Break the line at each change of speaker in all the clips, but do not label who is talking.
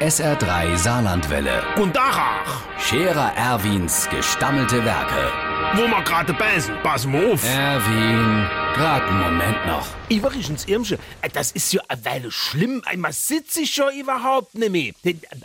SR3 Saarlandwelle.
Und Dachach,
Scherer Erwins gestammelte Werke.
wo wir gerade beißen, pass mal auf.
Erwin, grad einen Moment noch.
Übrigens, Irmsche, äh, das ist ja eine Weile schlimm. Einmal sitze ich schon überhaupt nicht mehr.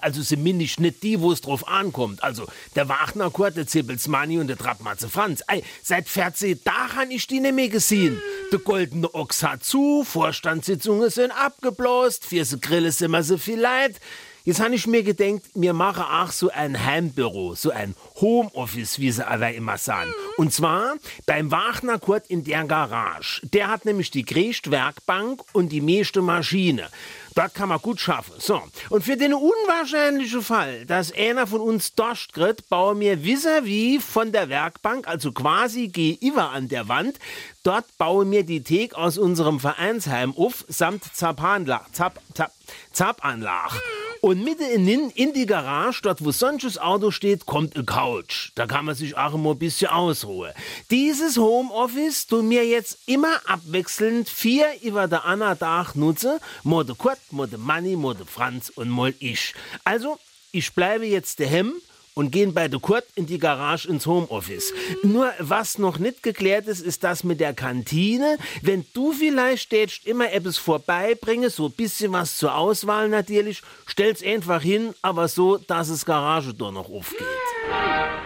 Also zumindest nicht die, wo es drauf ankommt. Also der Wagner Kurt, der Zippelsmani und der Trappmatze Franz. Ey, seit 14 Tagen habe ich die nicht mehr gesehen. Der goldene Ochs hat zu, Vorstandssitzungen sind abgeblost, sie Grille sind wir so viel leid. Jetzt habe ich mir gedenkt, wir machen auch so ein Heimbüro, so ein Homeoffice, wie sie aber immer sagen. Und zwar beim Wagner Kurt in der Garage. Der hat nämlich die größte Werkbank und die meiste Maschine. Dort kann man gut schaffen. So. Und für den unwahrscheinlichen Fall, dass einer von uns durchtritt, bauen wir vis-à-vis von der Werkbank, also quasi gegenüber an der Wand, dort bauen wir die Thek aus unserem Vereinsheim auf, samt Zappanlage, Zap, Zap, Zappanlage. Und mitten innen in die Garage, dort wo sonst Auto steht, kommt eine Couch. Da kann man sich auch immer ein bisschen ausruhen. Dieses Homeoffice tun mir jetzt immer abwechselnd vier über der Anna Tag nutze. Mode Kurt, Mode Manni, Mode Franz und mal ich. Also, ich bleibe jetzt daheim und gehen bei der Kurt in die Garage ins Homeoffice. Nur was noch nicht geklärt ist, ist das mit der Kantine. Wenn du vielleicht tätst immer etwas vorbeibringe, so ein bisschen was zur Auswahl natürlich, stell's einfach hin, aber so, dass es Garage doch noch aufgeht.